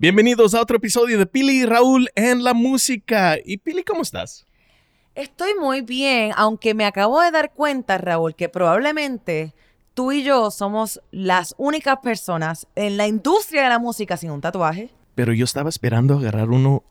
Bienvenidos a otro episodio de Pili y Raúl en la música. Y Pili, ¿cómo estás? Estoy muy bien, aunque me acabo de dar cuenta, Raúl, que probablemente tú y yo somos las únicas personas en la industria de la música sin un tatuaje. Pero yo estaba esperando agarrar uno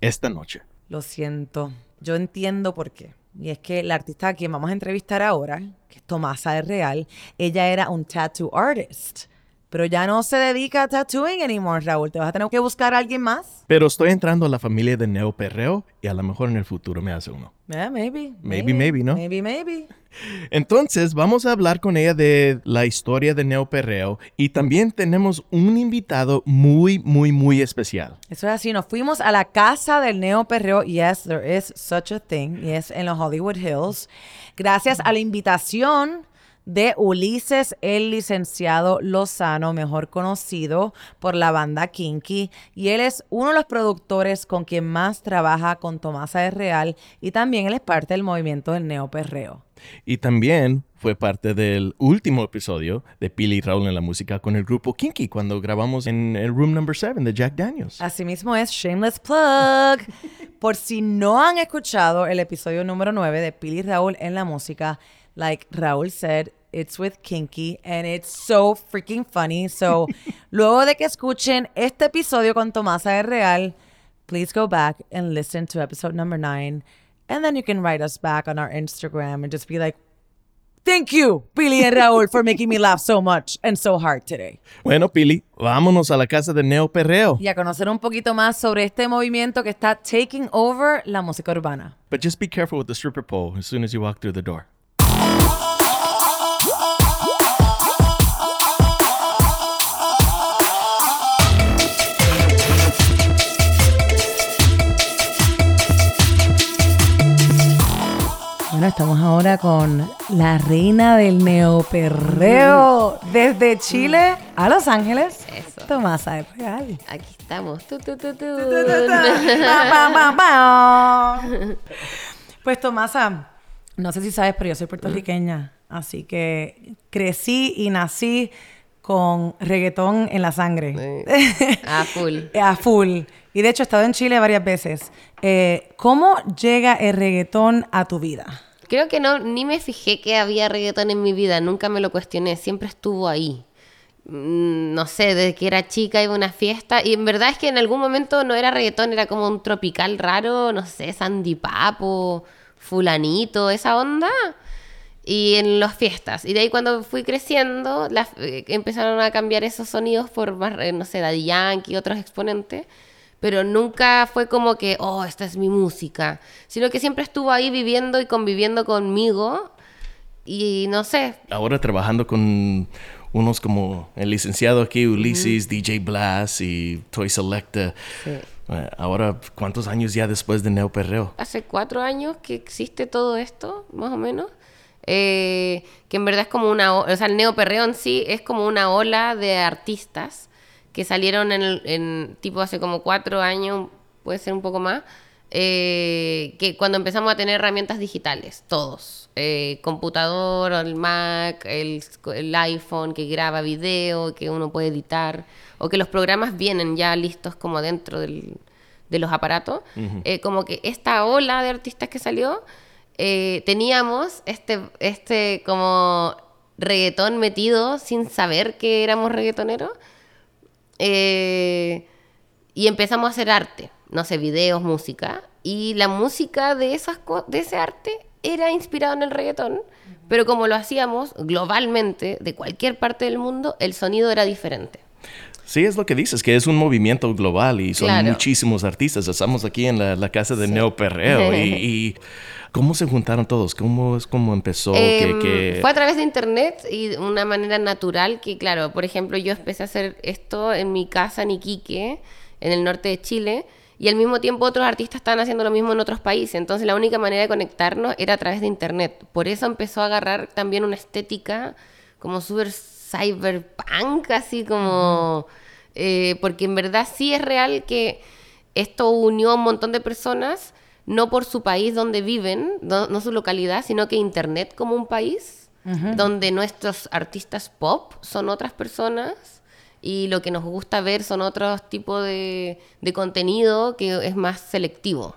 esta noche. Lo siento, yo entiendo por qué. Y es que la artista a quien vamos a entrevistar ahora, que es Tomasa de Real, ella era un tattoo artist. Pero ya no se dedica a tattooing anymore, Raúl. Te vas a tener que buscar a alguien más. Pero estoy entrando a la familia de Neo Perreo y a lo mejor en el futuro me hace uno. Yeah, maybe, Maybe, maybe, ¿no? Maybe, maybe. Entonces, vamos a hablar con ella de la historia de Neo Perreo y también tenemos un invitado muy, muy, muy especial. Eso es así. Nos fuimos a la casa del Neo Perreo. Yes, there is such a thing. Yes, en los Hollywood Hills. Gracias a la invitación de Ulises, el licenciado Lozano, mejor conocido por la banda Kinky. Y él es uno de los productores con quien más trabaja con Tomasa de Real y también él es parte del movimiento del neoperreo. Y también fue parte del último episodio de Pili y Raúl en la música con el grupo Kinky cuando grabamos en el Room Number 7 de Jack Daniels. Asimismo es Shameless Plug. Por si no han escuchado el episodio número 9 de Pili y Raúl en la música, like Raúl said, It's with Kinky and it's so freaking funny. So, luego de que escuchen este episodio con Tomasa de Real, please go back and listen to episode number nine. And then you can write us back on our Instagram and just be like, Thank you, Pili and Raúl, for making me laugh so much and so hard today. Bueno, Pili, vámonos a la casa de Neo Perreo. Y a conocer un poquito más sobre este movimiento que está taking over la música urbana. But just be careful with the stripper pole as soon as you walk through the door. Bueno, estamos ahora con la reina del neoperreo desde Chile a Los Ángeles. Eso. Tomasa de Real. Aquí estamos. Tu, tu, tu, tu. Pa, pa, pa, pa. Pues Tomasa, no sé si sabes, pero yo soy puertorriqueña, así que crecí y nací con reggaetón en la sangre. A full. A full. Y de hecho he estado en Chile varias veces. Eh, ¿Cómo llega el reggaetón a tu vida? Creo que no, ni me fijé que había reggaetón en mi vida, nunca me lo cuestioné, siempre estuvo ahí. Mm, No sé, desde que era chica iba a una fiesta y en verdad es que en algún momento no era reggaetón, era como un tropical raro, no sé, Sandy Papo, fulanito, esa onda. Y en las fiestas. Y de ahí cuando fui creciendo, eh, empezaron a cambiar esos sonidos por más, eh, no sé, Daddy Yankee y otros exponentes. Pero nunca fue como que, oh, esta es mi música. Sino que siempre estuvo ahí viviendo y conviviendo conmigo. Y no sé, Ahora trabajando con unos como el licenciado aquí, Ulises, DJ Blast y Toy Selecta. Eh, Ahora, ¿cuántos años ya después de Neo Perreo? hace cuatro años que existe todo esto, más o menos. Eh, que en verdad es como una... o sea, el neoperreo en sí es como una ola de artistas que salieron en, el- en tipo hace como cuatro años, puede ser un poco más, eh, que cuando empezamos a tener herramientas digitales, todos. Eh, computador, el Mac, el, el iPhone que graba video, que uno puede editar, o que los programas vienen ya listos como dentro del, de los aparatos, eh, como que esta ola de artistas que salió, eh, teníamos este, este como reggaetón metido sin saber que éramos reggaetoneros. Eh, y empezamos a hacer arte, no sé, videos, música. Y la música de, esas co- de ese arte era inspirado en el reggaetón, pero como lo hacíamos globalmente, de cualquier parte del mundo, el sonido era diferente. Sí, es lo que dices, que es un movimiento global y son Claro. muchísimos artistas. Estamos aquí en la, la casa de Neo Perreo y, y ¿cómo se juntaron todos? ¿Cómo es cómo empezó? Em, Fue a través de internet y de una manera natural que, claro, por ejemplo, yo empecé a hacer esto en mi casa en Iquique, en el norte de Chile, y al mismo tiempo otros artistas estaban haciendo lo mismo en otros países. Entonces la única manera de conectarnos era a través de internet. Por eso empezó a agarrar también una estética como súper cyberpunk, así como... eh, porque en verdad sí es real que esto unió a un montón de personas, no por su país donde viven, no, no su localidad, sino que Internet como un país, donde nuestros artistas pop son otras personas y lo que nos gusta ver son otros tipos de, de contenido que es más selectivo.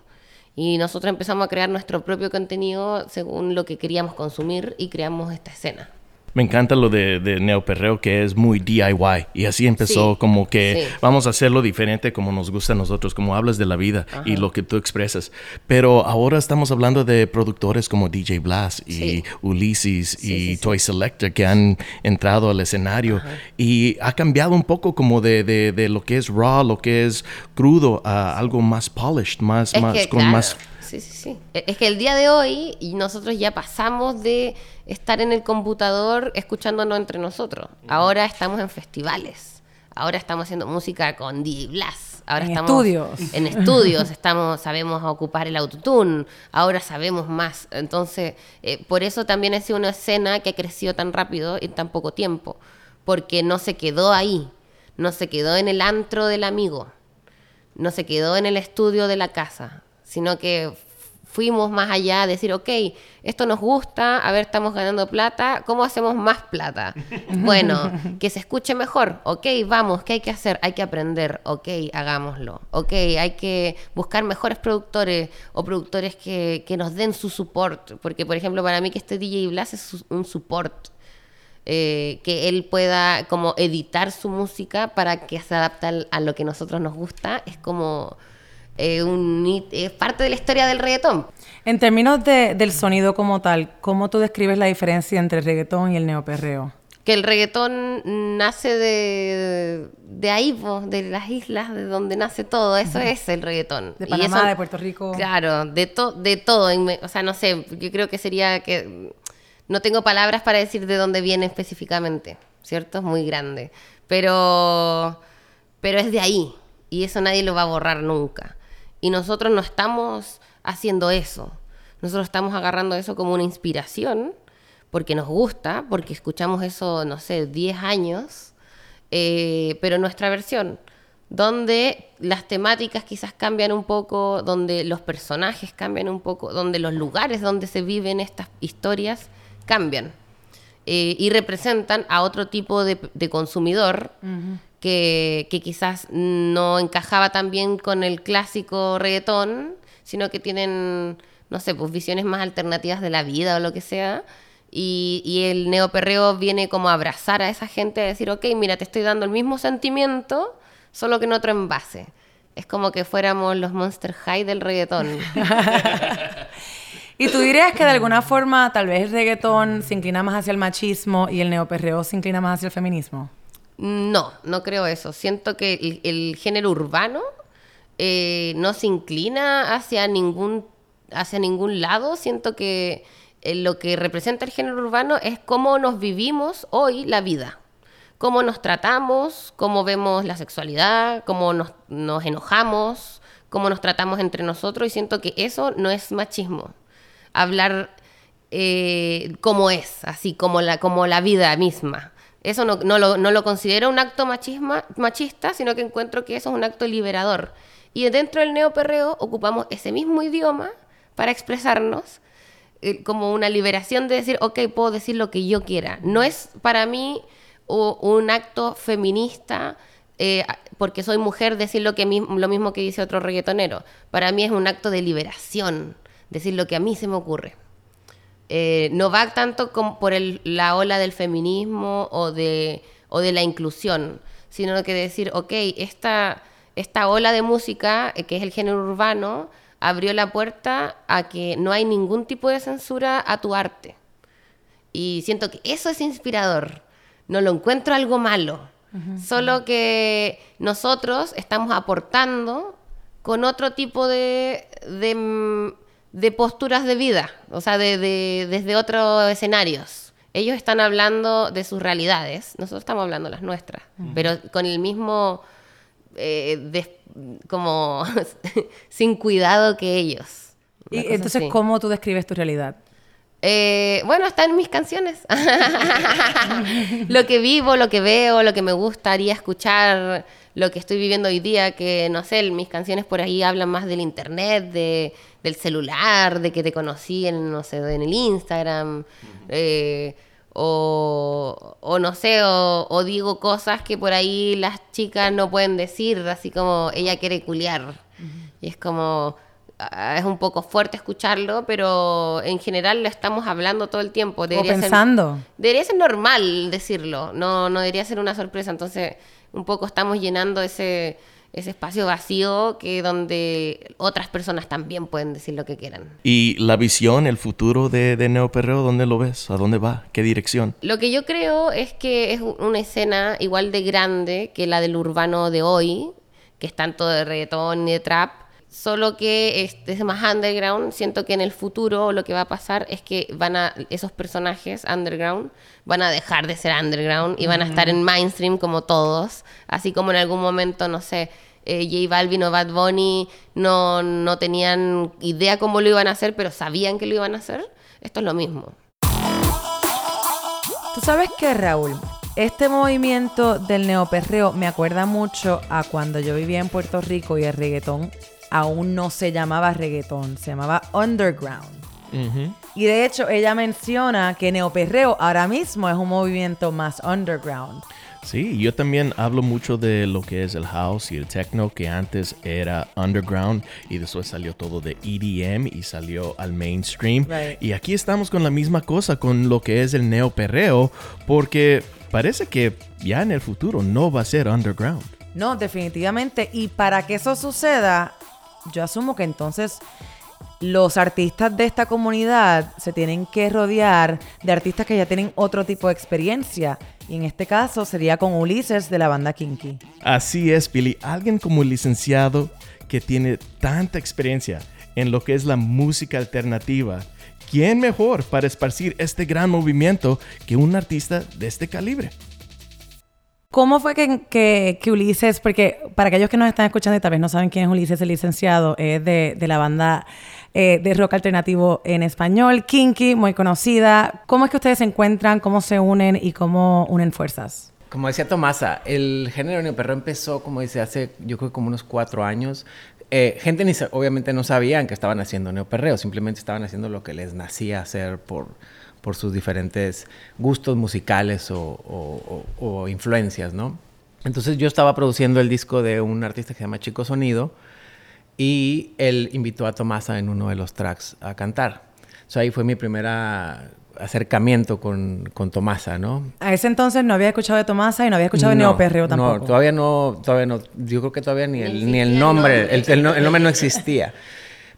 Y nosotros empezamos a crear nuestro propio contenido según lo que queríamos consumir y creamos esta escena. Me encanta lo de, de Neoperreo, que es muy DIY. Y así empezó Sí, como que sí. vamos a hacerlo diferente como nos gusta a nosotros, como hablas de la vida y lo que tú expresas. Pero ahora estamos hablando de productores como DJ Blast y Sí. Ulysses Sí, y. Toy Selector que han entrado al escenario. Y ha cambiado un poco como de, de, de lo que es raw, lo que es crudo, a algo más polished, más, Es más que, con claro, más... Sí, sí, sí. E- Es que el día de hoy y nosotros ya pasamos de estar en el computador escuchándonos entre nosotros. Ahora estamos en festivales. Ahora estamos haciendo música con DJ Blast. Ahora En estamos estudios. En estudios estamos, sabemos ocupar el autotune. Ahora sabemos más. Entonces, eh, por eso también ha sido una escena que ha crecido tan rápido en tan poco tiempo. Porque no se quedó ahí. No se quedó en el antro del amigo no se quedó en el estudio de la casa, sino que fuimos más allá, decir, ok, esto nos gusta, a ver, estamos ganando plata, ¿cómo hacemos más plata? Bueno, que se escuche mejor, ok, vamos, ¿qué hay que hacer? Hay que aprender, ok, hagámoslo, ok, hay que buscar mejores productores o productores que, que nos den su support, porque por ejemplo, para mí que este DJ Blas es un support eh, que él pueda como editar su música para que se adapte a lo que nosotros nos gusta, es como eh, un, hit- es parte de la historia del reggaetón. En términos de- del sonido como tal, ¿cómo tú describes la diferencia entre el reggaetón y el neoperreo? Que el reggaetón nace de, de ahí, de las islas, de donde nace todo, eso es el reggaetón. De Y Panamá, eso- de Puerto Rico. Claro, de, to- de todo. O sea, no sé, yo creo que sería que... No tengo palabras para decir de dónde viene específicamente, ¿cierto? Es muy grande. Pero, pero es de ahí. Y eso nadie lo va a borrar nunca. Y nosotros no estamos haciendo eso. Nosotros estamos agarrando eso como una inspiración, porque nos gusta, porque escuchamos eso, no sé, 10 años, eh, pero nuestra versión, donde las temáticas quizás cambian un poco, donde los personajes cambian un poco, donde los lugares donde se viven estas historias cambian eh, y representan a otro tipo de, de consumidor que, quizás no encajaba tan bien con el clásico reggaetón, sino que tienen, no sé, pues visiones más alternativas de la vida o lo que sea. Y, y el neoperreo viene como a abrazar a esa gente, a decir, ok, mira, te estoy dando el mismo sentimiento, solo que en otro envase. Es como que fuéramos los Monster High del reggaetón. ¿Y tú dirías que de alguna forma tal vez el reggaetón se inclina más hacia el machismo y el neoperreo se inclina más hacia el feminismo? No, no creo eso. Siento que el, género urbano eh, no se inclina hacia ningún, hacia ningún lado. Siento que eh, lo que representa el género urbano es cómo nos vivimos hoy la vida. Cómo nos tratamos, cómo vemos la sexualidad, cómo nos, nos enojamos, cómo nos tratamos entre nosotros. Y siento que eso no es machismo. Hablar eh, como es, así como la, como la vida misma. Eso no, no lo, no lo considero un acto machisma, machista, sino que encuentro que eso es un acto liberador. Y dentro del neoperreo ocupamos ese mismo idioma para expresarnos eh, como una liberación de decir, ok, puedo decir lo que yo quiera. No es para mí un acto feminista eh, porque soy mujer decir lo, que lo mismo que dice otro reggaetonero. Para mí es un acto de liberación, decir lo que a mí se me ocurre. Eh, no va tanto como por el- la ola del feminismo o de, o de la inclusión, sino que decir, ok, esta, esta ola de música, eh, que es el género urbano, abrió la puerta a que no hay ningún tipo de censura a tu arte. Y siento que eso es inspirador. No lo encuentro algo malo. Solo que nosotros estamos aportando con otro tipo de, de, mm, de posturas de vida, o sea, de, de- desde otros escenarios. Ellos están hablando de sus realidades, nosotros estamos hablando las nuestras, pero con el mismo, eh, des- como sin cuidado que ellos. Una Y entonces, así. ¿cómo tú describes tu realidad? Eh, bueno, está en mis canciones. lo que vivo, lo que veo, lo que me gustaría escuchar, lo que estoy viviendo hoy día, que no sé, mis canciones por ahí hablan más del internet, de, del celular, de que te conocí en, no sé, en el Instagram. Eh, o, o no sé, o, o digo cosas que por ahí las chicas no pueden decir, así como ella quiere culiar. Y es como, ah, es un poco fuerte escucharlo, pero en general lo estamos hablando todo el tiempo. O Debería ser- pensando. debería ser normal decirlo, no, no debería ser una sorpresa. Entonces, un poco estamos llenando ese, ese espacio vacío que donde otras personas también pueden decir lo que quieran. Y la visión, el futuro de, de Neoperreo, ¿dónde lo ves? ¿A dónde va? ¿Qué dirección? Lo que yo creo es que es una escena igual de grande que la del urbano de hoy, que es tanto de reggaetón y de trap, solo que este es más underground. Siento que en el futuro lo que va a pasar es que van a esos personajes underground van a dejar de ser underground y van a estar en mainstream como todos, así como en algún momento, no sé, eh, J Balvin o Bad Bunny no, no tenían idea cómo lo iban a hacer, pero sabían que lo iban a hacer. Esto es lo mismo. Tú sabes que, Raúl, este movimiento del neoperreo me acuerda mucho a cuando yo vivía en Puerto Rico y el reggaetón aún no se llamaba reggaetón, se llamaba underground. Y de hecho, ella menciona que neoperreo ahora mismo es un movimiento más underground. Sí, yo también hablo mucho de lo que es el house y el techno, que antes era underground y después salió todo de EDM y salió al mainstream. Right. Y aquí estamos con la misma cosa con lo que es el neoperreo, porque parece que ya en el futuro no va a ser underground. No, definitivamente. Y para que eso suceda, yo asumo que entonces los artistas de esta comunidad se tienen que rodear de artistas que ya tienen otro tipo de experiencia. Y en este caso sería con Ulises de la banda Kinky. Así es, Billy. Alguien como el licenciado que tiene tanta experiencia en lo que es la música alternativa. ¿Quién mejor para esparcir este gran movimiento que un artista de este calibre? ¿Cómo fue que, que- Ulises, porque para aquellos que nos están escuchando y tal vez no saben quién es Ulises el licenciado, es de, de la banda eh, de rock alternativo en español, Kinky, muy conocida. ¿Cómo es que ustedes se encuentran, cómo se unen y cómo unen fuerzas? Como decía Tomasa, el género neoperreo empezó, como dice, hace yo creo como unos cuatro años. Eh, gente ni obviamente no sabían que estaban haciendo neoperreo, simplemente estaban haciendo lo que les nacía hacer por, por sus diferentes gustos musicales o, o- o- o influencias, ¿no? Entonces yo estaba produciendo el disco de un artista que se llama Chico Sonido y él invitó a Tomasa en uno de los tracks a cantar. So, ahí fue mi primera acercamiento con, con Tomasa, ¿no? A ese entonces no había escuchado de Tomasa y no había escuchado de No, Neoperreo tampoco. No, todavía no, todavía no. Yo creo que todavía ni el, Ni el el nombre, nombre. el, el el nombre no existía.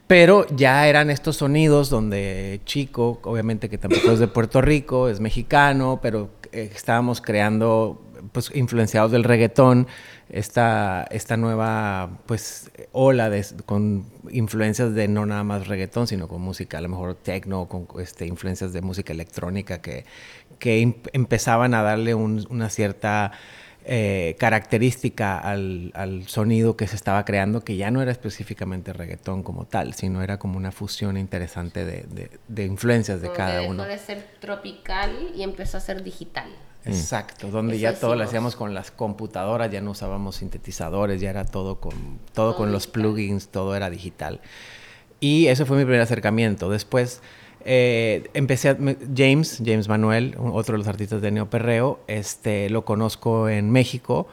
Pero ya eran estos sonidos donde Chico, obviamente que tampoco es de Puerto Rico, es mexicano, pero eh, estábamos creando, pues influenciados del reggaetón, esta, esta nueva, pues, ola con influencias de no nada más reggaetón, sino con música, a lo mejor techno, con este, influencias de música electrónica que, que em- empezaban a darle un- una cierta eh, característica al, al sonido que se estaba creando, que ya no era específicamente reggaetón como tal, sino era como una fusión interesante de, de- de influencias de Como cada que dejó uno. de ser tropical y empezó a ser digital. Exacto, donde Eso ya todo lo hacíamos con las computadoras, ya no usábamos sintetizadores, ya era todo con, todo Todo con los plugins, todo era digital. Y ese fue mi primer acercamiento. Después eh, empecé a, me- James, James Manuel, otro de los artistas de Neoperreo, este, lo conozco en México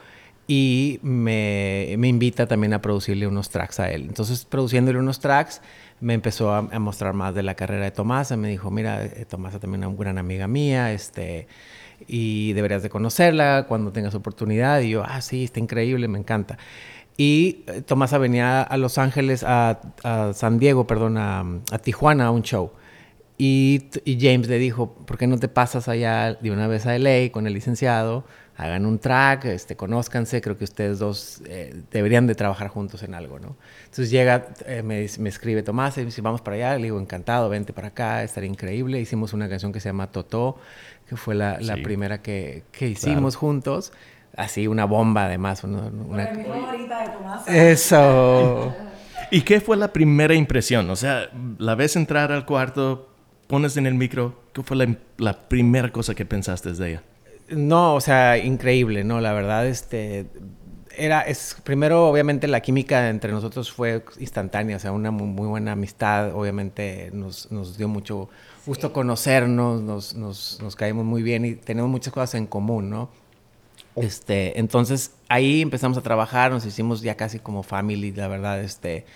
y me, me invita también a producirle unos tracks a él. Entonces, produciéndole unos tracks, me empezó a, a mostrar más de la carrera de Tomasa. Me dijo, mira, eh, Tomasa también es una gran amiga mía, este, y deberías de conocerla cuando tengas oportunidad. Y yo, ah, sí, está increíble, me encanta. Y eh, Tomasa venía a Los Ángeles, a, a San Diego, perdón, a, a Tijuana a un show. Y, y James le dijo, ¿por qué no te pasas allá de una vez a LA con el licenciado? Hagan un track, este, conózcanse, creo que ustedes dos eh, deberían de trabajar juntos en algo, ¿no? Entonces llega, eh, me, me escribe Tomás, y me dice, vamos para allá, le digo, encantado, vente para acá, estaría increíble. Hicimos una canción que se llama Totó, que fue la, la Sí. primera que, que hicimos juntos. Así, una bomba además. una- una- Eso. ¿Y qué fue la primera impresión? O sea, la ves entrar al cuarto, pones en el micro, ¿qué fue la, la primera cosa que pensaste de ella? No, o sea, increíble, ¿no? La verdad, este, era, es, primero, obviamente, la química entre nosotros fue instantánea, o sea, una muy, muy buena amistad, obviamente nos, nos dio mucho gusto conocernos, nos, nos, nos caímos muy bien y tenemos muchas cosas en común, ¿no? Este, entonces ahí empezamos a trabajar, nos hicimos ya casi como family, la verdad, este,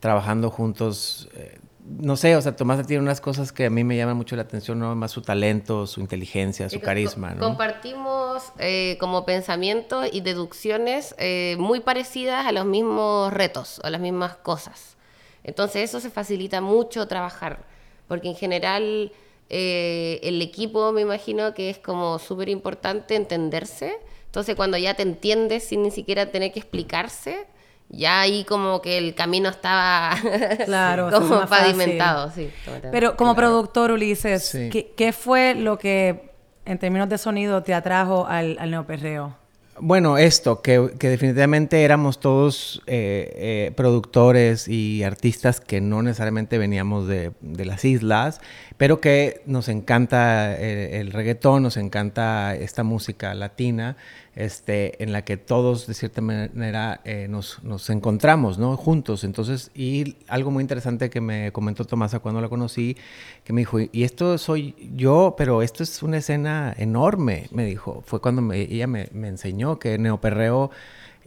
trabajando juntos. eh, no sé, o sea, Tomás tiene unas cosas que a mí me llaman mucho la atención, ¿no? Más su talento, su inteligencia, su carisma, ¿no? Compartimos eh, como pensamientos y deducciones eh, muy parecidas a los mismos retos, a las mismas cosas. Entonces eso se facilita mucho trabajar, porque en general eh, el equipo me imagino que es como súper importante entenderse. Entonces cuando ya te entiendes sin ni siquiera tener que explicarse, ya ahí como que el camino estaba Claro, como más fácil. pavimentado. Sí, Pero como productor, Ulises, Sí. ¿qué, qué fue lo que, en términos de sonido, te atrajo al, al neoperreo? Bueno, esto, que, que definitivamente éramos todos eh, eh, productores y artistas que no necesariamente veníamos de, de las islas, pero que nos encanta el, el reggaetón, nos encanta esta música latina, este, en la que todos de cierta manera eh, nos, nos encontramos, ¿no? Juntos. Entonces, y algo muy interesante que me comentó Tomasa cuando la conocí, que me dijo, y esto soy yo, pero esto es una escena enorme, me dijo. Fue cuando ella me, enseñó que Neoperreo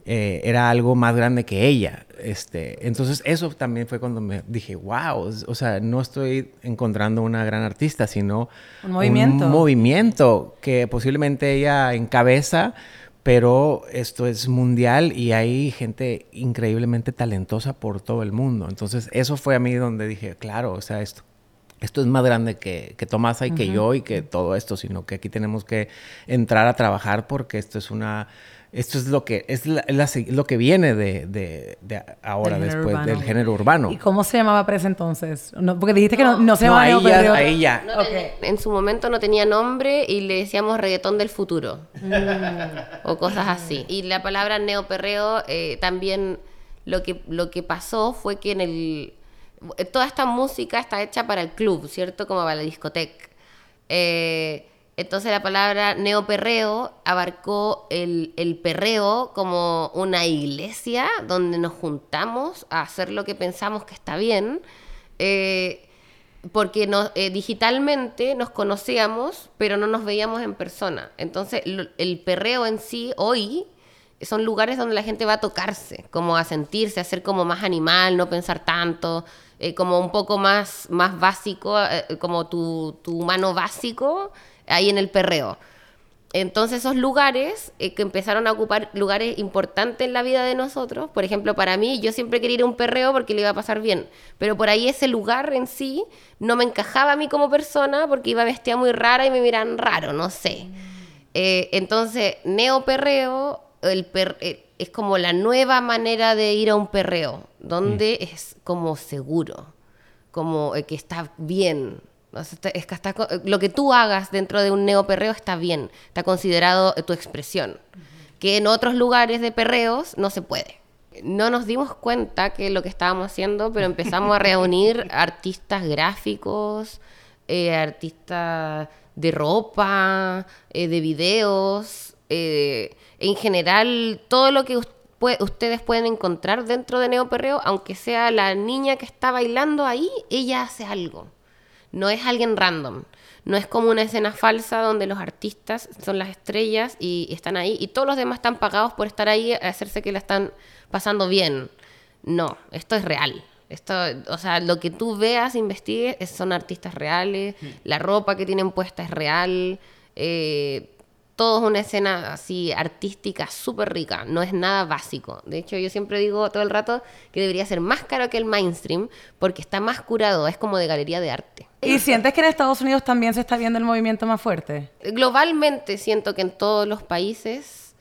eh, era algo más grande que ella. Este, entonces, eso también fue cuando me dije, wow, o sea, no estoy encontrando una gran artista, sino Un movimiento. un movimiento que posiblemente ella encabeza, pero esto es mundial y hay gente increíblemente talentosa por todo el mundo. Entonces, eso fue a mí donde dije, claro, o sea, esto, esto es más grande que, que Tomasa y que yo y que todo esto, sino que aquí tenemos que entrar a trabajar porque esto es una... Esto es lo que es, la- lo que viene de, de- de ahora, Del después urbano. del género urbano. ¿Y cómo se llamaba para ese entonces? No, porque dijiste que no, no se No, llamaba ahí neoperreo. ya, ahí ya. Tenía- en su momento no tenía nombre y le decíamos reggaetón del futuro. o cosas así. Y la palabra neoperreo eh, también lo que, lo que pasó fue que en el... Toda esta música está hecha para el club, ¿cierto? Como para la discoteca. Eh, entonces la palabra neoperreo abarcó el, el perreo como una iglesia donde nos juntamos a hacer lo que pensamos que está bien. Eh, porque no- eh, digitalmente nos conocíamos, pero no nos veíamos en persona. Entonces, lo- el perreo en sí, hoy, son lugares donde la gente va a tocarse, como a sentirse, a ser como más animal, no pensar tanto, eh, como un poco más, más básico, eh, como tu, tu humano básico, ahí en el perreo. Entonces esos lugares eh, que empezaron a ocupar lugares importantes en la vida de nosotros, por ejemplo, para mí yo siempre quería ir a un perreo porque le iba a pasar bien, pero por ahí ese lugar en sí no me encajaba a mí como persona porque iba vestida muy rara y me miran raro, no sé. Eh, entonces, neoperreo el per- eh, es como la nueva manera de ir a un perreo, donde es como seguro, como eh, que está bien. O sea, está- es que está co- lo que tú hagas dentro de un neoperreo está bien, está considerado eh, tu expresión, que en otros lugares de perreos no se puede. No nos dimos cuenta que lo que estábamos haciendo, pero empezamos a reunir artistas gráficos, eh, artistas de ropa, eh, de videos, eh, en general todo lo que ustedes pueden encontrar dentro de Neoperreo, aunque sea la niña que está bailando ahí, ella hace algo. No es alguien random. No es como una escena falsa donde los artistas son las estrellas y están ahí y todos los demás están pagados por estar ahí a hacerse que la están pasando bien. No, esto es real. Esto, o sea, lo que tú veas, investigues, es- son artistas reales, la ropa que tienen puesta es real, eh, todo es una escena así artística súper rica, no es nada básico. De hecho, yo siempre digo todo el rato que debería ser más caro que el mainstream porque está más curado, es como de galería de arte. ¿Y sientes que en Estados Unidos también se está viendo el movimiento más fuerte? Globalmente siento que en todos los países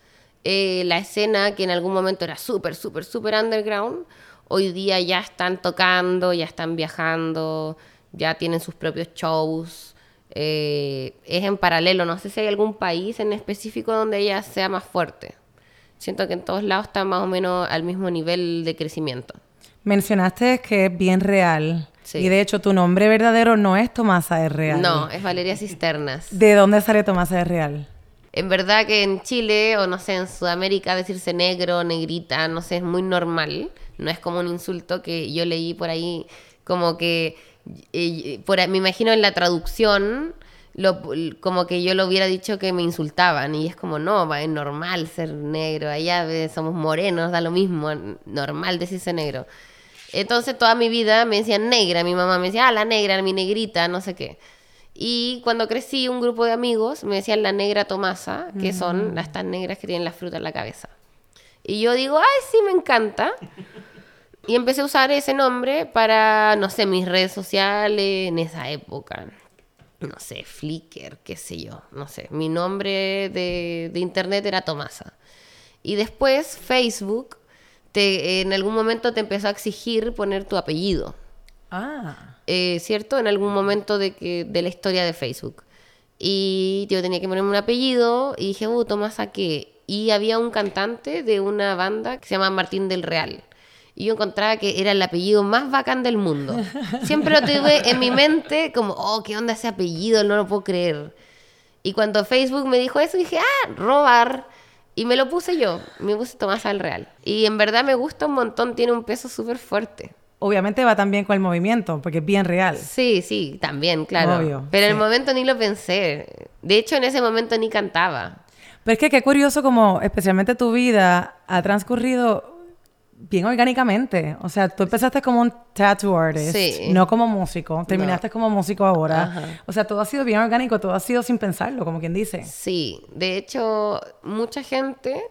eh, la escena que en algún momento era súper, súper, súper underground, hoy día ya están tocando, ya están viajando, ya tienen sus propios shows. eh, es en paralelo, no sé si hay algún país en específico donde ella sea más fuerte. Siento que en todos lados está más o menos al mismo nivel de crecimiento. Mencionaste que es bien real. Sí. Y de hecho, tu nombre verdadero no es Tomasa es real. No, es Valeria Cisternas. ¿De dónde sale Tomasa es real? En verdad que en Chile o no sé, en Sudamérica decirse negro, negrita, no sé, es muy normal. No es como un insulto que yo leí por ahí como que, eh, por, me imagino en la traducción, lo, como que yo lo hubiera dicho que me insultaban y es como, no, va, es normal ser negro, allá somos morenos, da lo mismo, normal decirse negro. Entonces toda mi vida me decían negra, mi mamá me decía, ah, la negra, mi negrita, no sé qué. Y cuando crecí, un grupo de amigos me decían la negra Tomasa, que son las tan negras que tienen la fruta en la cabeza. Y yo digo, ay, sí, me encanta. Y empecé a usar ese nombre para, no sé, mis redes sociales en esa época. No sé, Flickr, qué sé yo, no sé. Mi nombre de, de internet era Tomasa. Y después Facebook, te, en algún momento te empezó a exigir poner tu apellido. Ah. Eh, ¿cierto? En algún momento de, que, de la historia de Facebook. Y yo tenía que ponerme un apellido y dije, uh, Tomasa, ¿qué? Y había un cantante de una banda que se llama Martín del Real. Y yo encontraba que era el apellido más bacán del mundo. Siempre lo tuve en mi mente como, oh, ¿qué onda ese apellido? No lo puedo creer. Y cuando Facebook me dijo eso, dije, ah, robar. Y me lo puse yo, me puse Tomasa del Real. Y en verdad me gusta un montón, tiene un peso súper fuerte. Obviamente va también con el movimiento, porque es bien real. Sí, sí, también, claro. Obvio, Pero en sí. el momento ni lo pensé. De hecho, en ese momento ni cantaba. Pero es que qué curioso como especialmente tu vida ha transcurrido bien orgánicamente. O sea, tú empezaste como un tattoo artist, Sí. no como músico. Terminaste como músico ahora. Ajá. O sea, todo ha sido bien orgánico, todo ha sido sin pensarlo, como quien dice. Sí, de hecho, mucha gente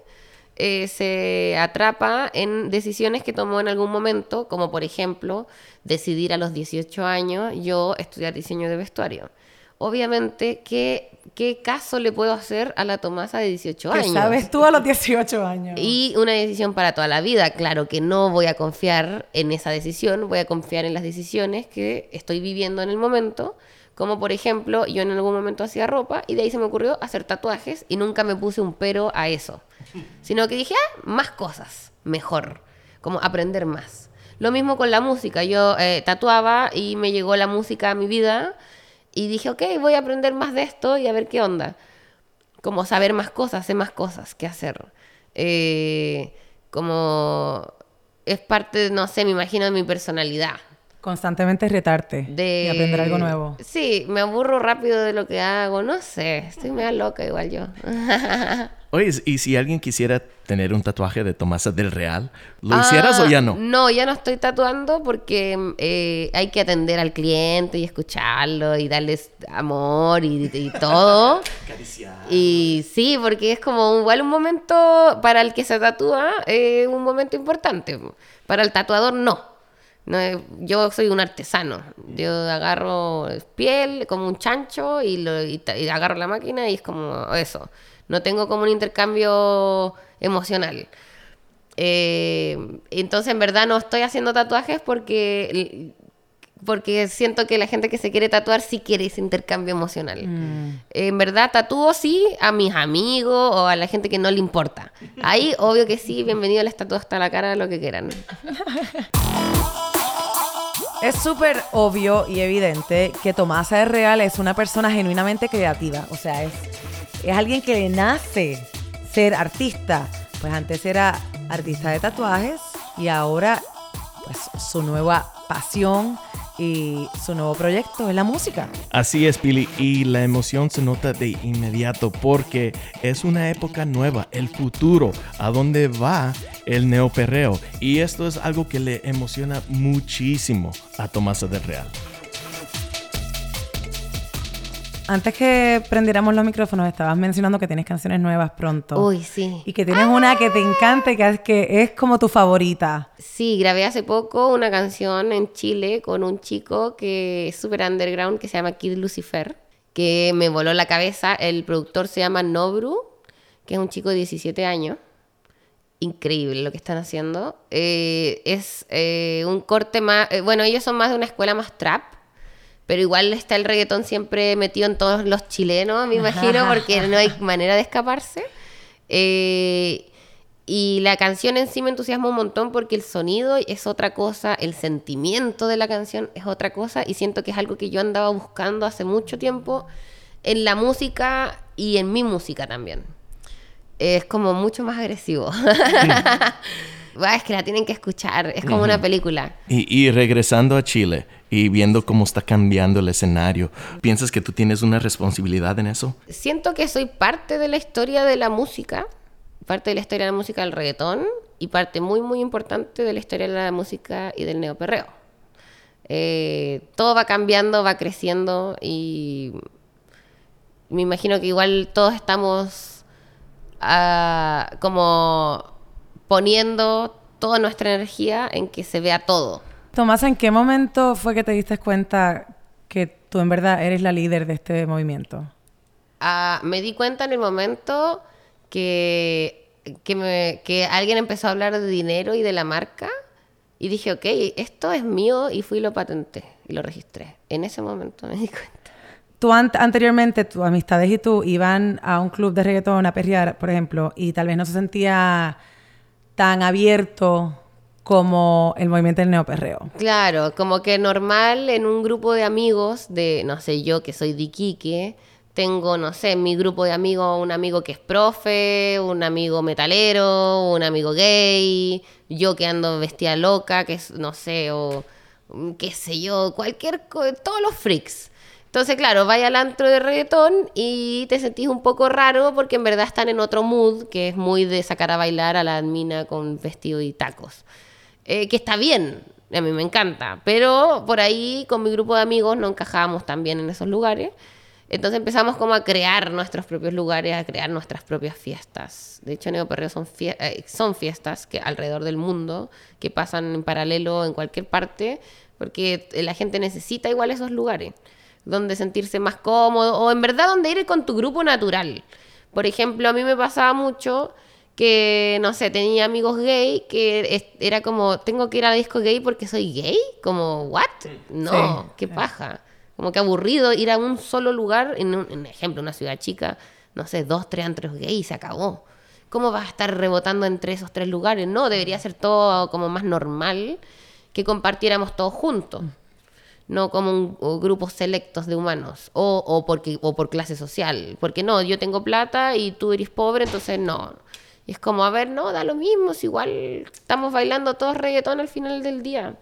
eh, se atrapa en decisiones que tomó en algún momento, como por ejemplo, decidir a los 18 años yo estudiar diseño de vestuario. Obviamente, ¿qué, qué caso le puedo hacer a la Tomasa de 18 ¿Qué años? sabes tú a los 18 años? Y una decisión para toda la vida. Claro que no voy a confiar en esa decisión, voy a confiar en las decisiones que estoy viviendo en el momento. Como por ejemplo, yo en algún momento hacía ropa y de ahí se me ocurrió hacer tatuajes y nunca me puse un pero a eso. Sino que dije, ah, más cosas, mejor, como aprender más. Lo mismo con la música. Yo eh, tatuaba y me llegó la música a mi vida y dije, ok, voy a aprender más de esto y a ver qué onda como saber más cosas, hacer más cosas que hacer. Eh, como es parte, no sé, me imagino de mi personalidad. Constantemente retarte De... y aprender algo nuevo. Sí, me aburro rápido de lo que hago, no sé, estoy medio loca igual yo. Oye, y si alguien quisiera tener un tatuaje de Tomasa del Real, ¿lo hicieras o ya no? Ah, No, ya no estoy tatuando porque eh, hay que atender al cliente y escucharlo y darles amor y, y todo. Y sí, porque es como igual un momento para el que se tatúa, eh, un momento importante. Para el tatuador no. No, eh, yo soy un artesano. Yo agarro piel como un chancho y, lo, y ta- y agarro la máquina y es como eso. No tengo como un intercambio emocional. Eh, entonces, en verdad, no estoy haciendo tatuajes porque, porque siento que la gente que se quiere tatuar sí quiere ese intercambio emocional. En verdad, tatúo sí a mis amigos o a la gente que no le importa. Ahí, obvio que sí, bienvenido les tatúo hasta la cara, lo que quieran. Es súper obvio y evidente que Tomasa es real, es una persona genuinamente creativa. O sea, es, es alguien que nace ser artista. Pues antes era artista de tatuajes y ahora, pues su nueva pasión y su nuevo proyecto es la música. Así es, Pili, y la emoción se nota de inmediato porque es una época nueva, el futuro, a dónde va el neoperreo. Y esto es algo que le emociona muchísimo a Tomasa del Real. Antes que prendiéramos los micrófonos, estabas mencionando que tienes canciones nuevas pronto. Uy, sí. Y que tienes una que te encanta y que es, que es como tu favorita. Sí, grabé hace poco una canción en Chile con un chico que es súper underground que se llama Kid Lucifer, que me voló la cabeza. El productor se llama Nobru, que es un chico de 17 años. Increíble lo que están haciendo. Eh, es eh, un corte más... eh, bueno, ellos son más de una escuela más trap, pero igual está el reggaetón siempre metido en todos los chilenos, me imagino, porque no hay manera de escaparse. Y la canción en sí me entusiasma un montón porque el sonido es otra cosa, el sentimiento de la canción es otra cosa y siento que es algo que yo andaba buscando hace mucho tiempo en la música y en mi música también. Es como mucho más agresivo. Va, es que la tienen que escuchar, es como una película. Y, y regresando a Chile y viendo cómo está cambiando el escenario, ¿piensas que tú tienes una responsabilidad en eso? Siento que soy parte de la historia de la música, parte de la historia de la música del reggaetón y parte muy, muy importante de la historia de la música y del neoperreo. Eh, todo va cambiando, va creciendo y me imagino que igual todos estamos ah, como poniendo toda nuestra energía en que se vea todo. Tomás, ¿en qué momento fue que te diste cuenta que tú en verdad eres la líder de este movimiento? Ah, me di cuenta en el momento que, que, me- que alguien empezó a hablar de dinero y de la marca y dije, ok, esto es mío y fui y lo patenté y lo registré. En ese momento me di cuenta. Tú an- anteriormente, tus amistades y tú iban a un club de reggaetón a perrear, por ejemplo, y tal vez no se sentía tan abierto como el movimiento del neoperreo. Claro, como que normal en un grupo de amigos de, no sé, yo que soy de Iquique, tengo, no sé, en mi grupo de amigos, un amigo que es profe, un amigo metalero, un amigo gay, yo que ando vestida loca, que es, no sé, o mm, qué sé yo, cualquier, todos los freaks. Entonces, claro, vaya al antro de reggaetón y te sentís un poco raro porque en verdad están en otro mood, que es muy de sacar a bailar a la mina con vestido y tacos. Eh, que está bien, a mí me encanta, pero por ahí con mi grupo de amigos no encajábamos tan bien en esos lugares. Entonces empezamos como a crear nuestros propios lugares, a crear nuestras propias fiestas. De hecho, Neoperreo son, fie- eh, son fiestas que alrededor del mundo, que pasan en paralelo en cualquier parte, porque la gente necesita igual esos lugares, donde sentirse más cómodo, o en verdad donde ir con tu grupo natural. Por ejemplo, a mí me pasaba mucho que, no sé, tenía amigos gay que era como, tengo que ir a la disco gay porque soy gay, como, ¿what? No, Sí. qué paja. Como que aburrido ir a un solo lugar, en un en ejemplo, una ciudad chica, no sé, dos, tres antros gay y se acabó. ¿Cómo vas a estar rebotando entre esos tres lugares? No, debería ser todo como más normal que compartiéramos todos juntos no como un, grupos selectos de humanos o, o, porque, o por clase social. Porque no, yo tengo plata y tú eres pobre, entonces no. Y es como, a ver, no, da lo mismo, si igual estamos bailando todos reggaetón al final del día.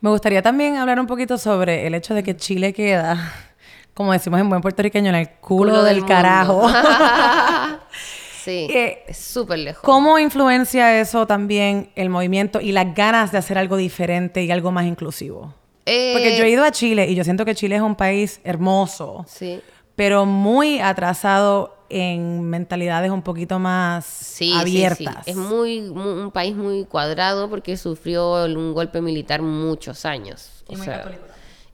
Me gustaría también hablar un poquito sobre el hecho de que Chile queda, como decimos en buen puertorriqueño, en el culo, del, carajo. sí, Eh, es súper lejos. ¿Cómo influencia eso también el movimiento y las ganas de hacer algo diferente y algo más inclusivo? Eh, Porque yo he ido a Chile y yo siento que Chile es un país hermoso, Sí. pero muy atrasado en mentalidades un poquito más Sí, sí, abiertas. sí. Es muy, mu- un país muy cuadrado porque sufrió un golpe militar muchos años. Y o muy sea, católico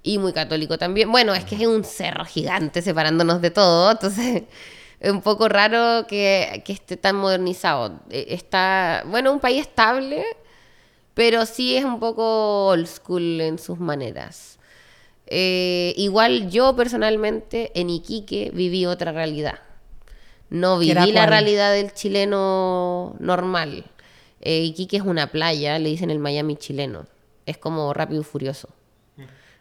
Y muy católico también. Bueno, es que es un cerro gigante separándonos de todo, entonces es un poco raro que, que esté tan modernizado. Eh, Está, bueno, un país estable, pero sí es un poco old school en sus maneras. Eh, igual yo personalmente en Iquique viví otra realidad. No ¿Que era viví la realidad del chileno normal. Eh, Iquique es una playa, le dicen el Miami chileno. Es como rápido y furioso.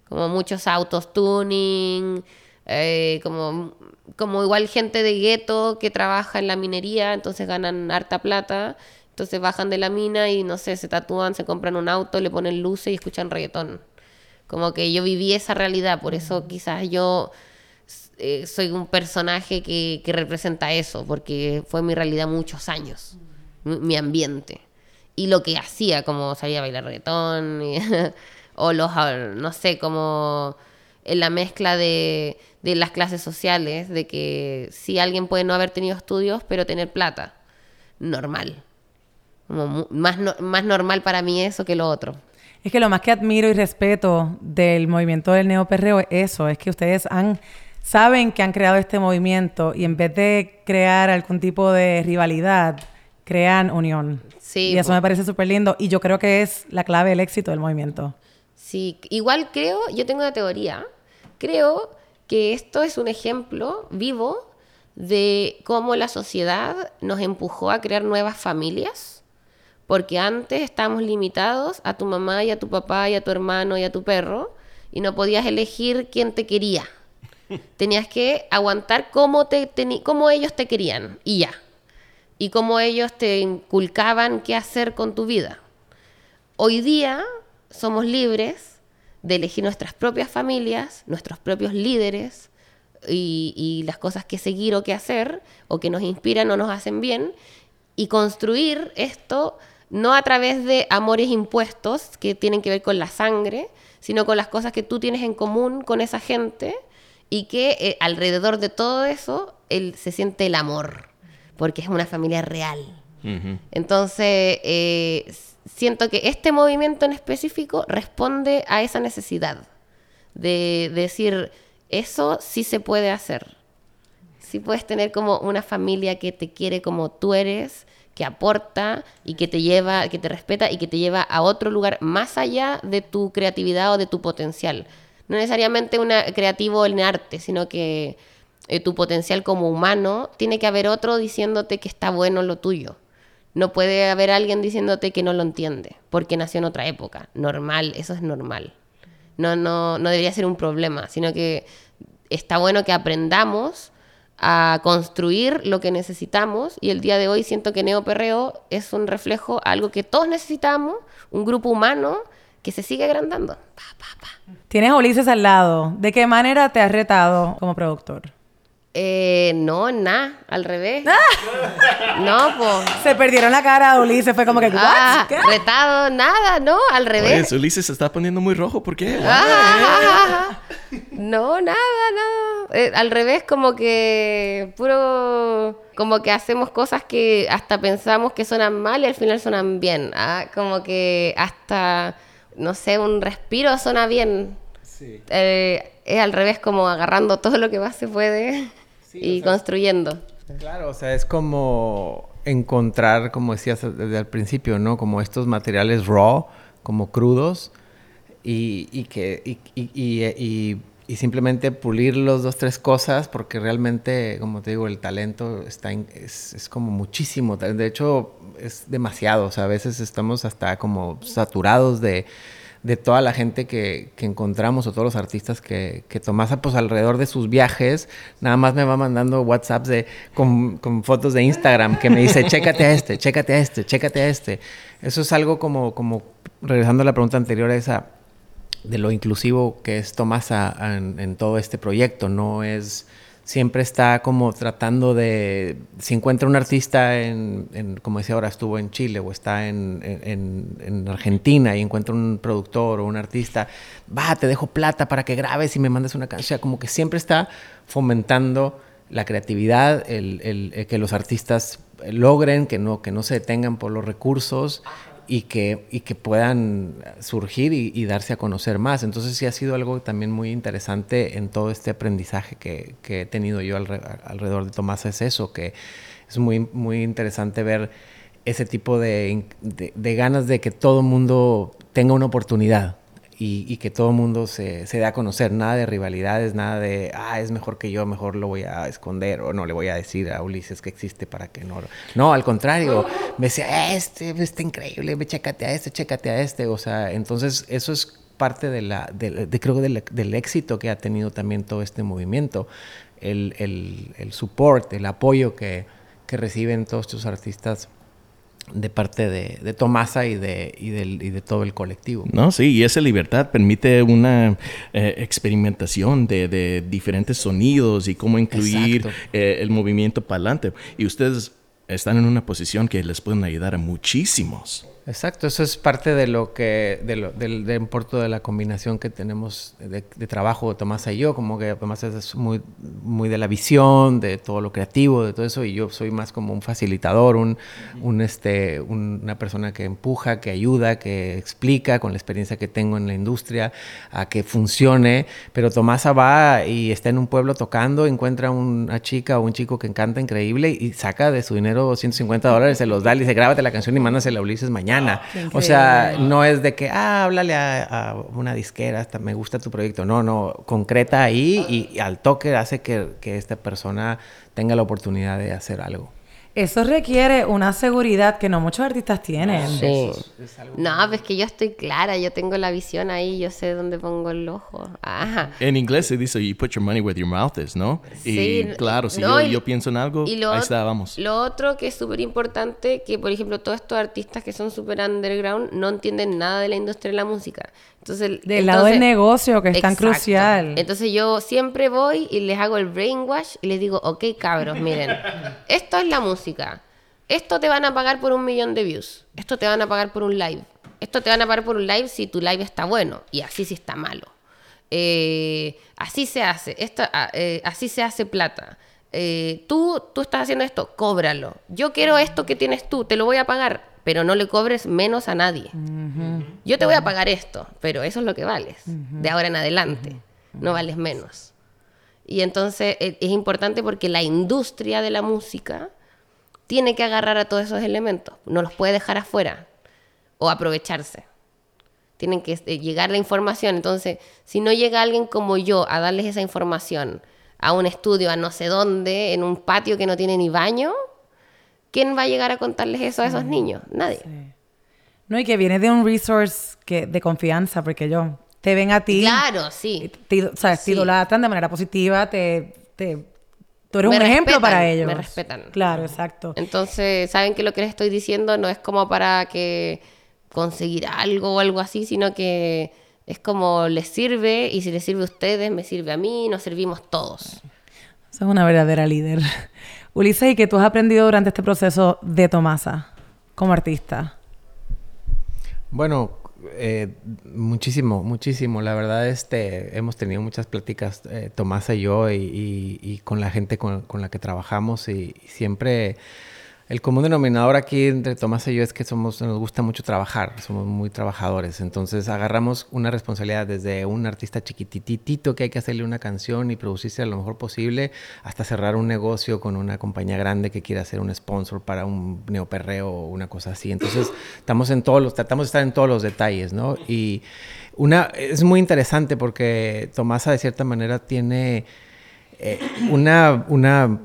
Como muchos autos tuning, eh, como, como igual gente de gueto que trabaja en la minería, entonces ganan harta plata. Entonces bajan de la mina y no sé, se tatúan, se compran un auto, le ponen luces y escuchan reggaetón. Como que yo viví esa realidad, por eso quizás yo eh, soy un personaje que, que representa eso, porque fue mi realidad muchos años, mi, mi ambiente. Y lo que hacía, como salía a bailar reggaetón, y- o los, ah, no sé, como en la mezcla de, de las clases sociales, de que sí alguien puede no haber tenido estudios, pero tener plata, normal. Como más, no- más normal para mí eso que lo otro. Es que lo más que admiro y respeto del movimiento del neoperreo es eso, es que ustedes han saben que han creado este movimiento y en vez de crear algún tipo de rivalidad, crean unión. Sí, y eso po. me parece súper lindo y yo creo que es la clave del éxito del movimiento. Sí, igual creo, yo tengo una teoría, creo que esto es un ejemplo vivo de cómo la sociedad nos empujó a crear nuevas familias, porque antes estábamos limitados a tu mamá y a tu papá y a tu hermano y a tu perro, y no podías elegir quién te quería. Tenías que aguantar cómo, te, cómo ellos te querían y ya. Y cómo ellos te inculcaban qué hacer con tu vida. Hoy día somos libres de elegir nuestras propias familias, nuestros propios líderes y, y las cosas que seguir o que hacer, o que nos inspiran o nos hacen bien, y construir esto no a través de amores impuestos que tienen que ver con la sangre, sino con las cosas que tú tienes en común con esa gente y que eh, alrededor de todo eso el- se siente el amor, porque es una familia real. Entonces, eh, siento que este movimiento en específico responde a esa necesidad de, de decir, eso sí se puede hacer. Sí puedes tener como una familia que te quiere como tú eres, que aporta y que te lleva, que te respeta y que te lleva a otro lugar más allá de tu creatividad o de tu potencial. No necesariamente una creativo en arte, sino que eh, tu potencial como humano tiene que haber otro diciéndote que está bueno lo tuyo. No puede haber alguien diciéndote que no lo entiende, porque nació en otra época. Normal, eso es normal. No, no, no debería ser un problema, sino que está bueno que aprendamos a construir lo que necesitamos y el día de hoy siento que Neoperreo es un reflejo algo que todos necesitamos, un grupo humano que se sigue agrandando. Tienes a Ulises al lado. ¿De qué manera te has retado como productor? Eh, no, nada, al revés. No, pues. Se perdieron la cara, Ulises. Fue como que, ¿what? Ah, ¿Qué? retado, nada, no, al revés. Oye, Ulises se está poniendo muy rojo. ¿Por qué? Ah, no, nada, nada. Eh, al revés, como que puro. Como que hacemos cosas que hasta pensamos que suenan mal y al final suenan bien. Ah, Como que hasta, no sé, un respiro suena bien. Eh, es al revés, como agarrando todo lo que más se puede y construyendo. Claro, o sea, es como encontrar, como decías desde el principio, ¿no? Como estos materiales raw, como crudos, y, y que y, y- y- simplemente pulir los dos, tres cosas, porque realmente, como te digo, el talento está en- es, es como muchísimo. De hecho, es demasiado. O sea, a veces estamos hasta como saturados de, de toda la gente que, que encontramos o todos los artistas que, que Tomasa, pues alrededor de sus viajes, nada más me va mandando WhatsApps de, con, con fotos de Instagram que me dice, chécate a este, chécate a este, chécate a este. Eso es algo como, como regresando a la pregunta anterior, esa de lo inclusivo que es Tomasa en, en todo este proyecto. No es. Siempre está como tratando de. Si encuentra un artista en. en- como decía ahora, estuvo en Chile o está en, en- en Argentina y encuentra un productor o un artista, va, te dejo plata para que grabes y me mandes una canción. Como que siempre está fomentando la creatividad, el, el- el que los artistas logren, que no, que no se detengan por los recursos y que, y que puedan surgir y, darse a conocer más. Entonces sí ha sido algo también muy interesante en todo este aprendizaje que, que he tenido yo alre- alrededor de Tomás, es eso, que es muy, muy interesante ver ese tipo de, de- de ganas de que todo mundo tenga una oportunidad y, que todo el mundo se, se dé a conocer. Nada de rivalidades, nada de, ah, es mejor que yo, mejor lo voy a esconder o no le voy a decir a Ulises que existe para que no. No, al contrario, me decía, este está increíble, ve, chécate a este, chécate a este. O sea, entonces eso es parte de la, de, de- creo del, del éxito que ha tenido también todo este movimiento. El, el, el support, el apoyo que, que reciben todos estos artistas de parte de, de Tomasa y de, y, del, y de todo el colectivo. No, sí, y esa libertad permite una eh, experimentación de, de diferentes sonidos y cómo incluir eh, el movimiento para adelante. Y ustedes están en una posición que les pueden ayudar a muchísimos. Exacto, eso es parte de lo que, de lo, del, del importo de la combinación que tenemos de, de trabajo Tomás y yo, como que Tomás es muy, muy de la visión, de todo lo creativo, de todo eso, y yo soy más como un facilitador, un, un este, un- una persona que empuja, que ayuda, que explica con la experiencia que tengo en la industria a que funcione, pero Tomasa va y está en un pueblo tocando, encuentra una chica o un chico que canta increíble y saca de su dinero 150 dólares, se los da, le dice, grábate la canción y mándasela a Ulises mañana. Qué O sea, no es de que, ah, háblale a, a una disquera, hasta me gusta tu proyecto. No, no, concreta ahí y, y al toque hace que, que esta persona tenga la oportunidad de hacer algo. Eso requiere una seguridad que no muchos artistas tienen. Sí. No, pues que yo estoy clara, yo tengo la visión ahí, yo sé dónde pongo el ojo. Ajá. En inglés se dice, you put your money where your mouth is, ¿no? Sí, y claro, si no, yo, y- yo pienso en algo, Y lo, ahí está, vamos. lo otro que es súper importante, que por ejemplo todos estos artistas que son súper underground no entienden nada de la industria de la música. Entonces, el- Del lado del negocio, que es tan crucial. Entonces yo siempre voy y les hago el brainwash y les digo, ok cabros, miren, esto es la música. Esto te van a pagar por un millón de views. Esto te van a pagar por un live. Esto te van a pagar por un live si tu live está bueno y así si está malo. Eh, así se hace. Esto, ah, eh, así se hace plata. Eh, tú, tú estás haciendo esto, cóbralo. Yo quiero esto que tienes tú, te lo voy a pagar, pero no le cobres menos a nadie. Yo te voy a pagar esto, pero eso es lo que vales. De ahora en adelante. No vales menos. Y entonces e- es importante porque la industria de la música tiene que agarrar a todos esos elementos. No los puede dejar afuera o aprovecharse. Tienen que eh, llegar la información. Entonces, si no llega alguien como yo a darles esa información a un estudio, a no sé dónde, en un patio que no tiene ni baño, ¿quién va a llegar a contarles eso a esos niños? Nadie. No, y que viene de un resource que, de confianza, porque yo te ven a ti. Claro, sí. te, o sea, te Sí. idolatran de manera positiva, te, te- tú eres Me un ejemplo para ellos. me respetan. Claro, exacto. Entonces, saben que lo que les estoy diciendo no es como para que conseguir algo o algo así, sino que es como les sirve y si les sirve a ustedes, me sirve a mí, nos servimos todos. Es una verdadera líder. Ulises, ¿y qué tú has aprendido durante este proceso de Tomasa como artista? Bueno, eh, muchísimo, muchísimo. La verdad, este, hemos tenido muchas pláticas, eh, Tomasa y yo, y, con la gente con, la que trabajamos, y siempre el común denominador aquí entre Tomasa y yo es que somos, nos gusta mucho trabajar, somos muy trabajadores. Entonces agarramos una responsabilidad desde un artista chiquititito que hay que hacerle una canción y producirse lo mejor posible, hasta cerrar un negocio con una compañía grande que quiere hacer un sponsor para un neoperreo o una cosa así. Entonces estamos en todos los, tratamos de estar en todos los detalles, ¿no? Y una, es muy interesante porque Tomasa de cierta manera tiene eh, una, una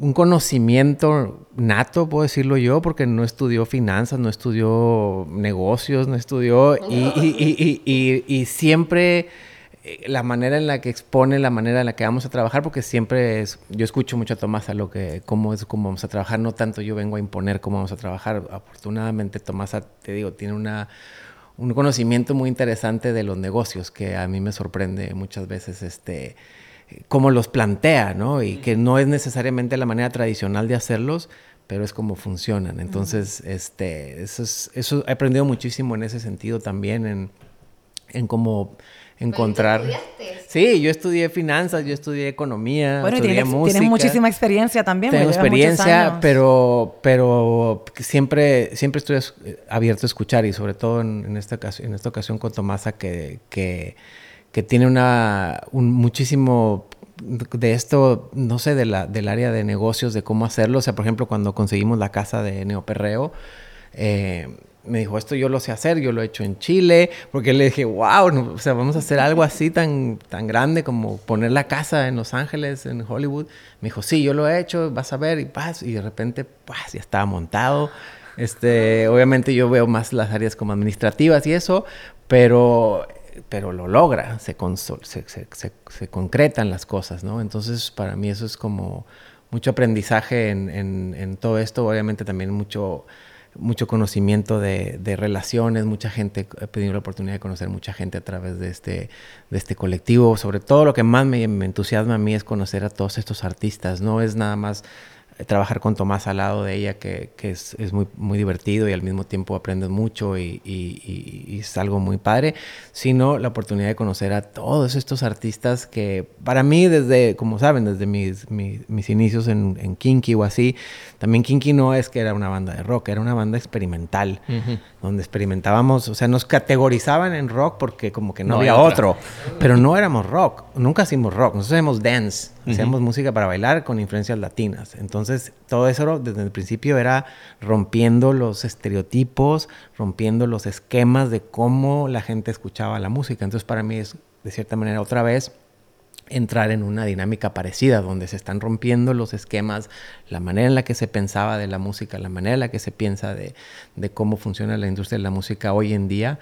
un conocimiento nato, puedo decirlo yo, porque no estudió finanzas, no estudió negocios, no estudió y, siempre eh, la manera en la que expone, la manera en la que vamos a trabajar, porque siempre es, yo escucho mucho a Tomasa lo que, cómo es, cómo vamos a trabajar, no tanto yo vengo a imponer cómo vamos a trabajar. Afortunadamente Tomasa, te digo, tiene una, un conocimiento muy interesante de los negocios que a mí me sorprende muchas veces, este cómo los plantea, ¿no? Y que no es necesariamente la manera tradicional de hacerlos, pero es como funcionan. Entonces, este, eso, es, eso he aprendido muchísimo en ese sentido también, en, en cómo encontrar... Sí, yo estudié finanzas, yo estudié economía, Bueno, estudié tienes, música. tienes muchísima experiencia también. Tengo experiencia, pero, pero siempre, siempre estoy es- abierto a escuchar y sobre todo en, en esta, ocasión, en esta ocasión con Tomasa que, que, que tiene una, un muchísimo de esto, no sé, de la, del área de negocios, de cómo hacerlo. O sea, por ejemplo, cuando conseguimos la casa de Neoperreo, eh, me dijo, esto yo lo sé hacer, yo lo he hecho en Chile, porque le dije, wow, no, o sea, vamos a hacer algo así tan, tan grande como poner la casa en Los Ángeles, en Hollywood. Me dijo, sí, yo lo he hecho, vas a ver, y paz, y de repente, pues, ya estaba montado. Este, obviamente yo veo más las áreas como administrativas y eso, pero, pero lo logra, se, se, se- se- concretan las cosas, ¿no? Entonces, para mí eso es como mucho aprendizaje en, en- todo esto, obviamente también mucho mucho conocimiento de, de relaciones, mucha gente, he tenido la oportunidad de conocer mucha gente a través de este, de este colectivo. Sobre todo lo que más me, entusiasma a mí es conocer a todos estos artistas. No es nada más trabajar con Tomás al lado de ella, que, que es, es muy, muy divertido y al mismo tiempo aprendes mucho y, y- y- es algo muy padre, sino la oportunidad de conocer a todos estos artistas que para mí desde, como saben, desde mis, mis, mis inicios en, en Kinky o así, también Kinky no es que era una banda de rock, era una banda experimental, donde experimentábamos, o sea, nos categorizaban en rock porque como que no, No había otro, pero no éramos rock, nunca hicimos rock, nosotros hacíamos dance, hacíamos música para bailar con influencias latinas. Entonces, todo eso desde el principio era rompiendo los estereotipos, rompiendo los esquemas de cómo la gente escuchaba la música. Entonces, para mí es, de cierta manera, otra vez, entrar en una dinámica parecida, donde se están rompiendo los esquemas, la manera en la que se pensaba de la música, la manera en la que se piensa de, de cómo funciona la industria de la música hoy en día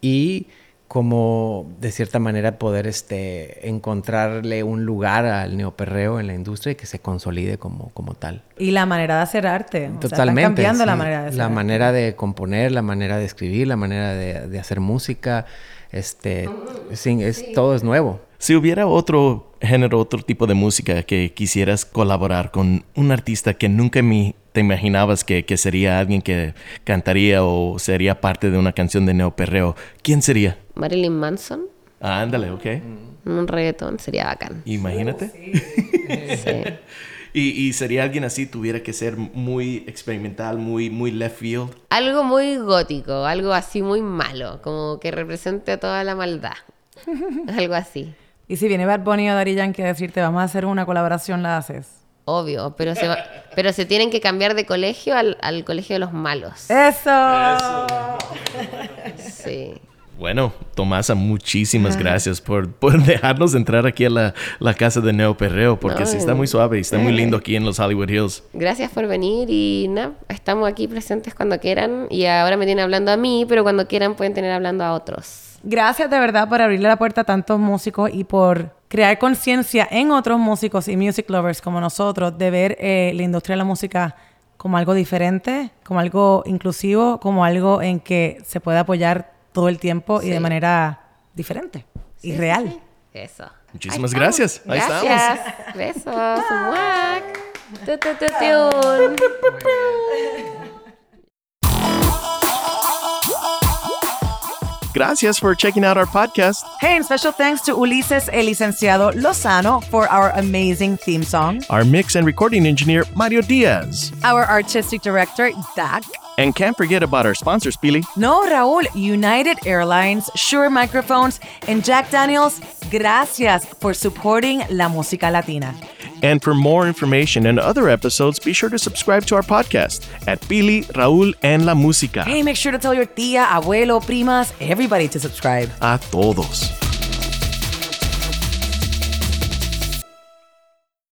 y como de cierta manera poder este, encontrarle un lugar al neoperreo en la industria y que se consolide como, como tal. Y la manera de hacer arte. O sea, están Totalmente. cambiando la manera de hacer La arte. manera de componer, la manera de escribir, la manera de, de hacer música. Este, sí, es, todo es nuevo. Si hubiera otro género, otro tipo de música que quisieras colaborar con un artista que nunca mi- te imaginabas que, que sería alguien que cantaría o sería parte de una canción de neoperreo, ¿quién sería? Marilyn Manson, Ah, ándale, ok. un reggaetón, sería bacán. Imagínate. Sí. Y, y sería alguien así, tuviera que ser muy experimental, muy, muy left field. Algo muy gótico, algo así muy malo, como que represente a toda la maldad. algo así. Y si viene Bad Bunny o Daddy Yankee a decirte, vamos a hacer una colaboración, ¿la haces? Obvio, pero se, va- pero se tienen que cambiar de colegio al, al colegio de los malos. ¡Eso! Sí. Bueno, Tomasa, muchísimas gracias por, por dejarnos entrar aquí a la, la casa de Neo Perreo, porque No, sí está muy suave y está muy lindo aquí en los Hollywood Hills. Gracias por venir y nada, estamos aquí presentes cuando quieran y ahora me tienen hablando a mí, pero cuando quieran pueden tener hablando a otros. Gracias de verdad por abrirle la puerta a tantos músicos y por crear conciencia en otros músicos y music lovers como nosotros de ver eh, la industria de la música como algo diferente, como algo inclusivo, como algo en que se puede apoyar todo el tiempo y de manera diferente y real. sí, sí. Eso. Muchísimas Ahí gracias. Ahí estamos. Gracias. Besos. Gracias for checking out our podcast. Hey, and special thanks to Ulises El Licenciado Lozano for our amazing theme song, Our mix and recording engineer, Mario Diaz. our artistic director, Dak. And can't forget about our sponsors, Pili. No, Raúl, United Airlines, Shure Microphones, and Jack Daniels, gracias for supporting la música latina. And for more information and other episodes, be sure to subscribe to our podcast at Pili, Raúl, and La Música. Hey, make sure to tell your tía, abuelo, primas, everybody to subscribe. A todos.